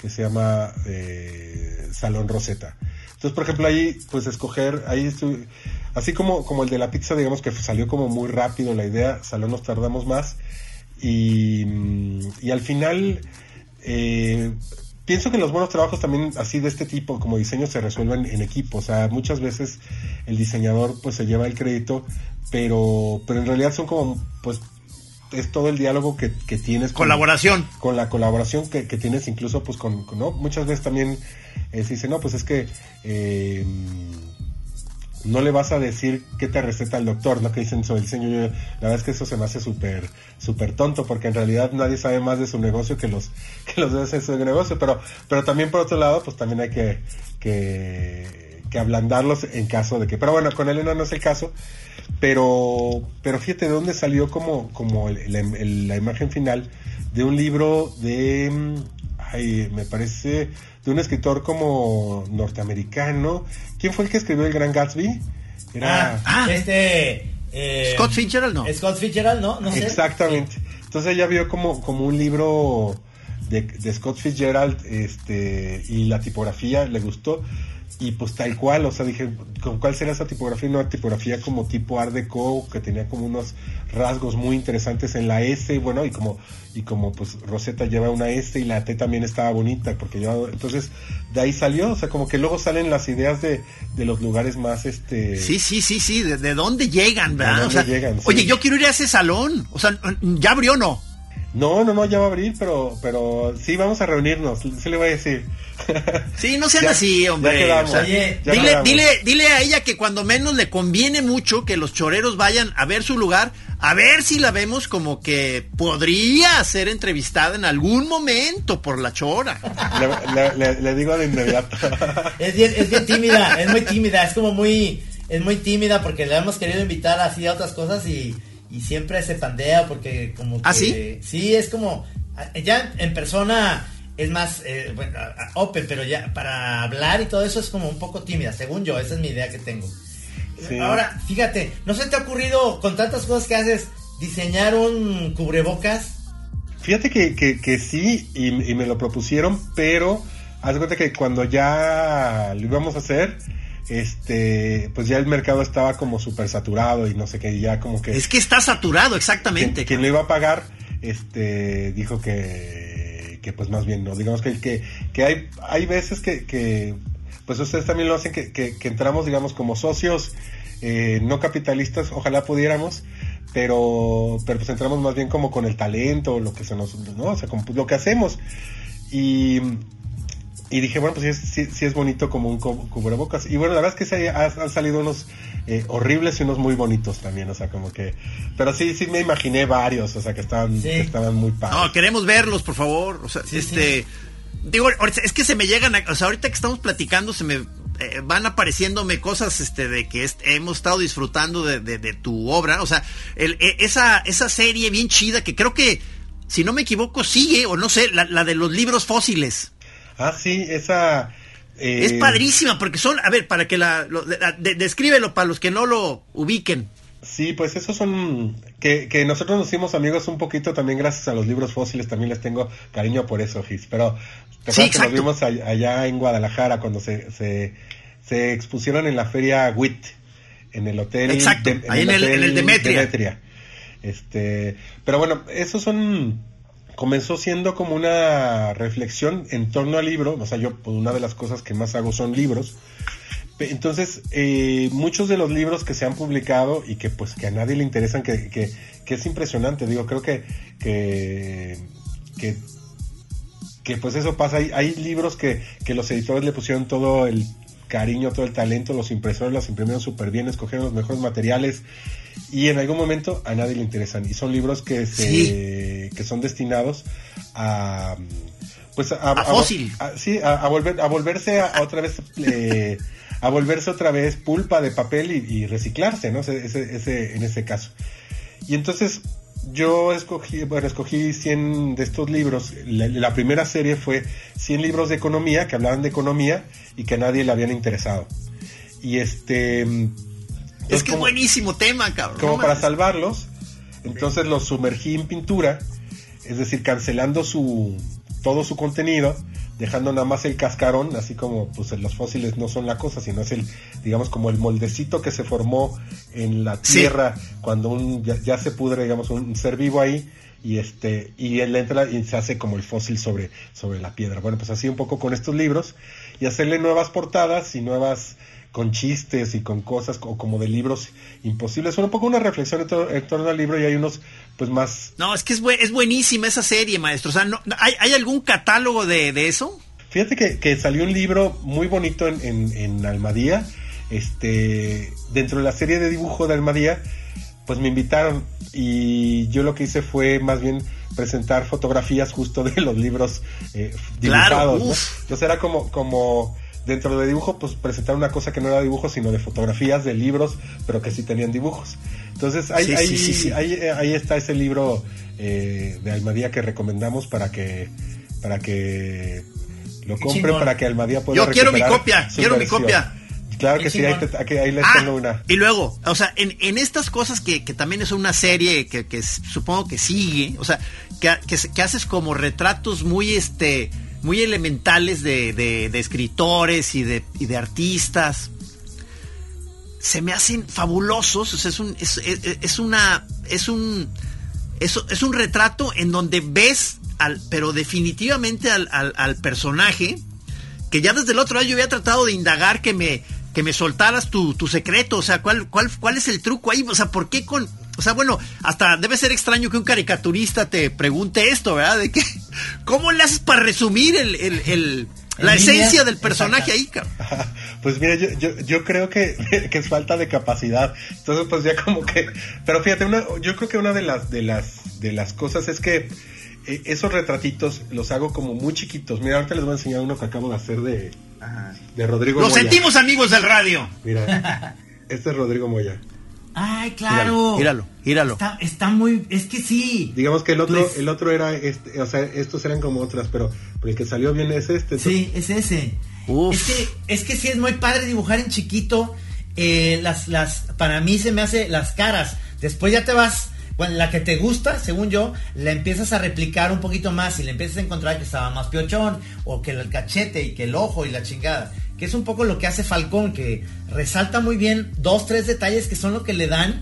que se llama eh, salón Rosetta entonces por ejemplo ahí pues escoger ahí estoy, Así como, como el de la pizza, digamos que salió como muy rápido la idea, salió nos tardamos más. Y, y al final, eh, pienso que los buenos trabajos también así de este tipo, como diseño, se resuelven en equipo. O sea, muchas veces el diseñador pues se lleva el crédito, pero, pero en realidad son como, pues, es todo el diálogo que, que tienes. Con, colaboración. Con la colaboración que, que tienes incluso pues con, ¿no? Muchas veces también eh, se dice, no, pues es que... Eh, no le vas a decir qué te receta el doctor, ¿no? Que dicen sobre el diseño. la verdad es que eso se me hace súper, súper tonto, porque en realidad nadie sabe más de su negocio que los, que los de su negocio. Pero, pero también por otro lado, pues también hay que, que, que ablandarlos en caso de que. Pero bueno, con Elena no es el caso. Pero, pero fíjate de dónde salió como, como la imagen final de un libro de, mm, ay, me parece, de un escritor como norteamericano. ¿Quién fue el que escribió El Gran Gatsby? Era... Ah, ah. este... Eh, Scott Fitzgerald, ¿no? Scott Fitzgerald, ¿no? no sé. Exactamente. Entonces ella vio como, como un libro de, de, Scott Fitzgerald este, y la tipografía le gustó. Y pues tal cual, o sea, dije, ¿con cuál será esa tipografía? Una tipografía como tipo Art Deco, que tenía como unos rasgos muy interesantes en la S, bueno, y como y como pues Rosetta lleva una S y la T también estaba bonita, porque yo, entonces de ahí salió, o sea, como que luego salen las ideas de, de los lugares más, este... Sí, sí, sí, sí, de, dónde llegan, ¿verdad? o sea, Oye, yo quiero ir a ese salón, o sea, ¿ya abrió o no? No, no, no, ya va a abrir, pero, pero sí, vamos a reunirnos, se le voy a decir. Sí, no sean así, hombre. dile, dile, dile a ella que cuando menos le conviene mucho que los choreros vayan a ver su lugar, a ver si la vemos como que podría ser entrevistada en algún momento por la chora. Le, digo de inmediato. Es bien, es bien tímida, es muy tímida, es como muy, es muy tímida porque le hemos querido invitar así a otras cosas y y siempre se pandea porque como ¿Ah, que... sí? Sí, es como... Ya en persona es más eh, open, pero ya para hablar y todo eso es como un poco tímida, según yo, esa es mi idea que tengo. Ahora, fíjate, ¿no se te ha ocurrido con tantas cosas que haces diseñar un cubrebocas? Fíjate que, que, sí, y, y, me lo propusieron, pero haz cuenta que cuando ya lo íbamos a hacer, este, pues ya el mercado estaba como súper saturado y no sé qué, ya como que... Es que está saturado, exactamente. Quien, lo iba a pagar, este, dijo que, que pues más bien no, digamos que, que, que hay, hay veces que, pues ustedes también lo hacen, que, que, entramos, digamos, como socios eh, no capitalistas, ojalá pudiéramos, pero, pero pues entramos más bien como con el talento, lo que se nos, ¿no? O sea, pues, lo que hacemos. Y y dije, bueno, pues sí, sí, es bonito como un cubrebocas. Y bueno, la verdad es que se han salido unos eh, horribles y unos muy bonitos también, o sea, como que... Pero sí, sí me imaginé varios, o sea, que estaban, estaban muy padres. No, queremos verlos, por favor. O sea, este... Digo, es que se me llegan, o sea, ahorita que estamos platicando, se me eh, van apareciéndome cosas este de que hemos estado disfrutando de, de, tu obra. O sea, el, e, esa, esa serie bien chida que creo que, si no me equivoco, sigue, o no sé, la, la de los libros fósiles. Ah, sí, esa... Eh, es padrísima, porque son, a ver, para que la... descríbelo para los que no lo ubiquen. Sí, pues esos son... Que, que nosotros nos hicimos amigos un poquito también gracias a los libros fósiles, también les tengo cariño por eso, Gis. Pero sí, que nos vimos allá en Guadalajara cuando se, se, se expusieron en la feria WIT, en el hotel... Exacto, ahí en, el, en el Demetria. Demetria. Este, pero bueno, esos son comenzó siendo como una reflexión en torno al libro, o sea, yo pues, una de las cosas que más hago son libros. Entonces, eh, muchos de los libros que se han publicado y que pues que a nadie le interesan, que, que, es impresionante, digo, creo que, que, que, pues eso pasa, hay, hay libros que, que los editores le pusieron todo el cariño, todo el talento, los impresores los imprimieron súper bien, escogieron los mejores materiales y en algún momento a nadie le interesan. Y son libros que, se, que son destinados a... Pues a, a, fósil. sí, a, volver, a volverse a, otra vez... Eh, a volverse otra vez pulpa de papel y, reciclarse, ¿no? Ese, ese, en ese caso. Y entonces yo escogí, bueno, escogí 100 de estos libros. La, primera serie fue 100 libros de economía que hablaban de economía y que a nadie le habían interesado. Y este... Es que buenísimo tema, cabrón. Como para salvarlos, entonces los sumergí en pintura, es decir, cancelando su todo su contenido dejando nada más el cascarón, así como pues los fósiles no son la cosa, sino es el, digamos, como el moldecito que se formó en la tierra cuando un, ya, se pudre, digamos, un ser vivo ahí y este y él entra y se hace como el fósil sobre sobre la piedra. Bueno, pues así un poco con estos libros y hacerle nuevas portadas y nuevas con chistes y con cosas como de libros imposibles. un poco una reflexión en, torno al libro y hay unos pues más... No, es que es, es buenísima esa serie, maestro. O sea, no, ¿hay, ¿hay, algún catálogo de, de eso? Fíjate que, que, salió un libro muy bonito en, en, en, Almadía. Este, dentro de la serie de dibujo de Almadía, pues me invitaron y yo lo que hice fue más bien presentar fotografías justo de los libros eh, dibujados. Claro, Entonces era como, como dentro de dibujo, pues presentar una cosa que no era dibujo, sino de fotografías de libros, pero que sí tenían dibujos. Entonces ahí, ahí, ahí, está ese libro eh, de Almadía que recomendamos para que para que lo compren, para que Almadía pueda Yo quiero mi copia, quiero mi copia. Claro que sí, ahí, ahí les ah, tengo una. Y luego, o sea, en, en estas cosas que, que, también es una serie que, que supongo que sigue, o sea, que, que, haces como retratos muy, este, muy elementales de, de, escritores y de, y de artistas. Se me hacen fabulosos, es, un, es, una, es un, es, un retrato en donde ves, al, pero definitivamente al, al, personaje, que ya desde el otro lado yo había tratado de indagar que me, que me soltaras tu, tu secreto, o sea, ¿cuál, cuál, ¿cuál es el truco ahí? O sea, ¿por qué con, o sea, bueno, hasta debe ser extraño que un caricaturista te pregunte esto, ¿verdad? De que, ¿cómo le haces para resumir el, la esencia del personaje ahí, cabrón? Pues mira, yo, yo, creo que, es falta de capacidad. Entonces, pues ya como que. Pero fíjate, una, yo creo que una de las, de las, de las cosas es que eh, esos retratitos los hago como muy chiquitos. Mira, ahorita les voy a enseñar uno que acabo de hacer de, de Rodrigo Lo sentimos, amigos del radio. Mira, este es Rodrigo Moya. Ay, claro. Gíralo, gíralo. Está, muy, es que sí. Digamos que el otro, el otro era este, o sea, estos eran como otras, pero, el que salió bien es este. Sí, es ese. Es que, es que sí es muy padre dibujar en chiquito. Eh, las, las, para mí se me hace las caras. Después ya te vas, bueno, la que te gusta, según yo, la empiezas a replicar un poquito más y le empiezas a encontrar que estaba más piochón, o que el cachete y que el ojo y la chingada que es un poco lo que hace Falcón, que resalta muy bien dos, tres detalles que son lo que le dan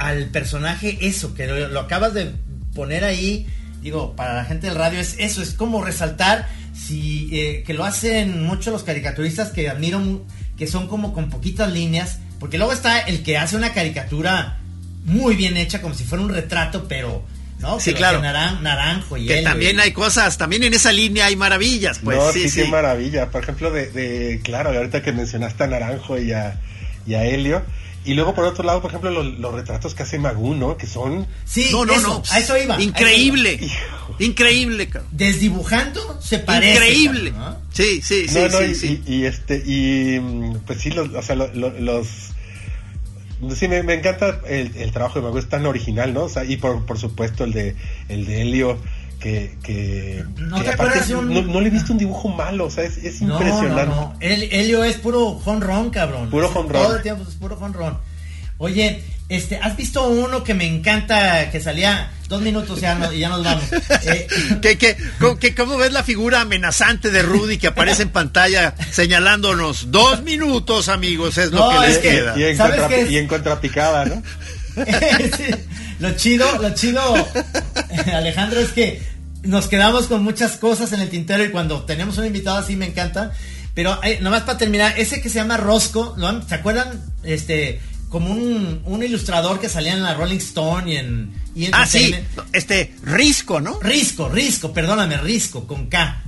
al personaje eso, que lo, acabas de poner ahí, digo, para la gente del radio es eso, es como resaltar, si, eh, que lo hacen muchos los caricaturistas que admiro, que son como con poquitas líneas, porque luego está el que hace una caricatura muy bien hecha, como si fuera un retrato, pero ¿no? Sí, claro. naranjo y Que también hay cosas, también en esa línea hay maravillas, pues. No, sí, sí, maravilla. Por ejemplo, de, de, claro, ahorita que mencionaste a Naranjo y a, y a Helio. Y luego por otro lado, por ejemplo, los, retratos que hace Magú, ¿no? Que son... Sí, no, no, no. A eso iba. Increíble. Increíble, Desdibujando se parece. Increíble. Sí, sí, sí, sí, y, este, y pues sí, los, o sea, los Sí, me, encanta el, trabajo de Mago, es tan original, ¿no? O sea, y por, por supuesto el de, el de Helio, que, que, ¿No, te aparte, no, le he visto un dibujo malo, o sea, es, es impresionante. No, no, El, Helio es puro honrón, cabrón. Puro honrón. Todo el tiempo es puro honrón. Oye, este, ¿has visto uno que me encanta, que salía dos minutos ya y ya nos vamos? Eh, ¿Qué, cómo, ves la figura amenazante de Rudy que aparece en pantalla señalándonos? Dos minutos, amigos, es lo que les queda. Y, en, contra, y en contrapicada, ¿no? lo chido, lo chido, Alejandro, es que nos quedamos con muchas cosas en el tintero y cuando tenemos un invitado así me encanta. Pero eh, nomás para terminar, ese que se llama Rosco, ¿se acuerdan? Este, como un, un, ilustrador que salía en la Rolling Stone y en... Y ah, sí, este, Risco, ¿no? Risco, Risco, perdóname, Risco, con K.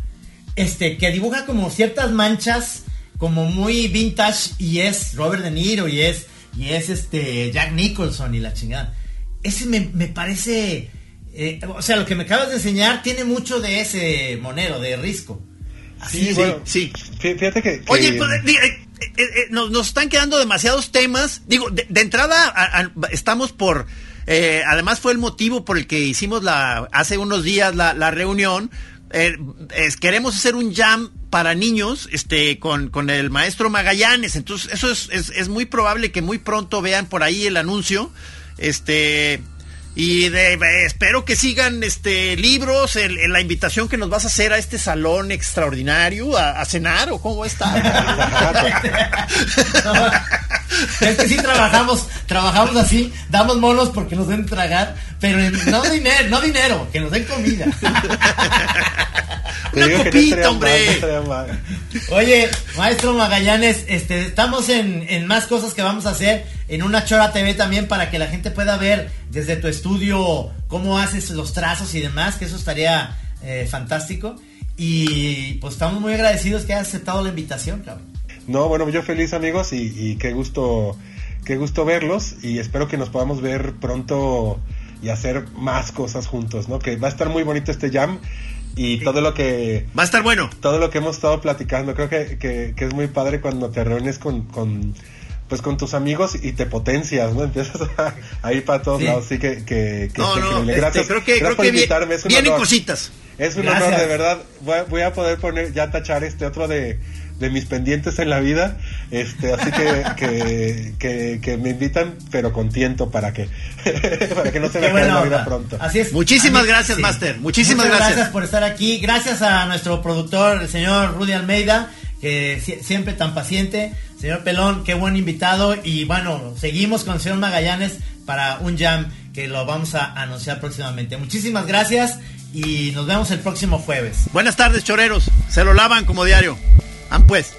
Este, que dibuja como ciertas manchas, como muy vintage, y es Robert De Niro, y es, y es este, Jack Nicholson y la chingada. Ese me, me parece... Eh, o sea, lo que me acabas de enseñar tiene mucho de ese monero, de Risco. sí, sí, Fíjate que... Oye, pues, eh, eh, eh, nos, están quedando demasiados temas. Digo, de, entrada estamos por... Eh, además fue el motivo por el que hicimos la hace unos días la, reunión. queremos hacer un jam para niños este con, con el maestro Magallanes. Entonces, eso es, es, es, muy probable que muy pronto vean por ahí el anuncio. Este, y de, espero que sigan este libros, en la invitación que nos vas a hacer a este salón extraordinario, a, cenar o cómo está. es que sí trabajamos, trabajamos así, damos monos porque nos den tragar, pero no dinero, no dinero, que nos den comida. Una copita, hombre. Oye, maestro Magallanes, este, estamos en, en más cosas que vamos a hacer en una Chora TV también para que la gente pueda ver desde tu estudio cómo haces los trazos y demás, que eso estaría eh, fantástico. Y pues estamos muy agradecidos que hayas aceptado la invitación, cabrón. No, bueno, yo feliz amigos y, qué gusto, qué gusto verlos y espero que nos podamos ver pronto y hacer más cosas juntos, ¿no? Que va a estar muy bonito este jam y todo lo que... Va a estar bueno. Todo lo que hemos estado platicando, creo que, que, es muy padre cuando te reúnes con, con, pues con tus amigos y te potencias, ¿no? Empiezas a, ir para todos lados, así que... que, no, no, este, gracias, creo que, creo que invitarme. vienen cositas. Es un honor, de verdad. Voy voy a poder poner, ya tachar este otro de de mis pendientes en la vida. Este, así que, que, que, me invitan, pero con tiento para que, para que no se me acabe la vida pronto. Así es. Muchísimas gracias, Master. Muchísimas gracias. gracias por estar aquí. Gracias a nuestro productor, el señor Rudy Almeida, que siempre tan paciente. Señor Pelón, qué buen invitado. Y bueno, seguimos con el señor Magallanes para un jam que lo vamos a anunciar próximamente. Muchísimas gracias y nos vemos el próximo jueves. Buenas tardes, choreros. Se lo lavan como diario. And pues,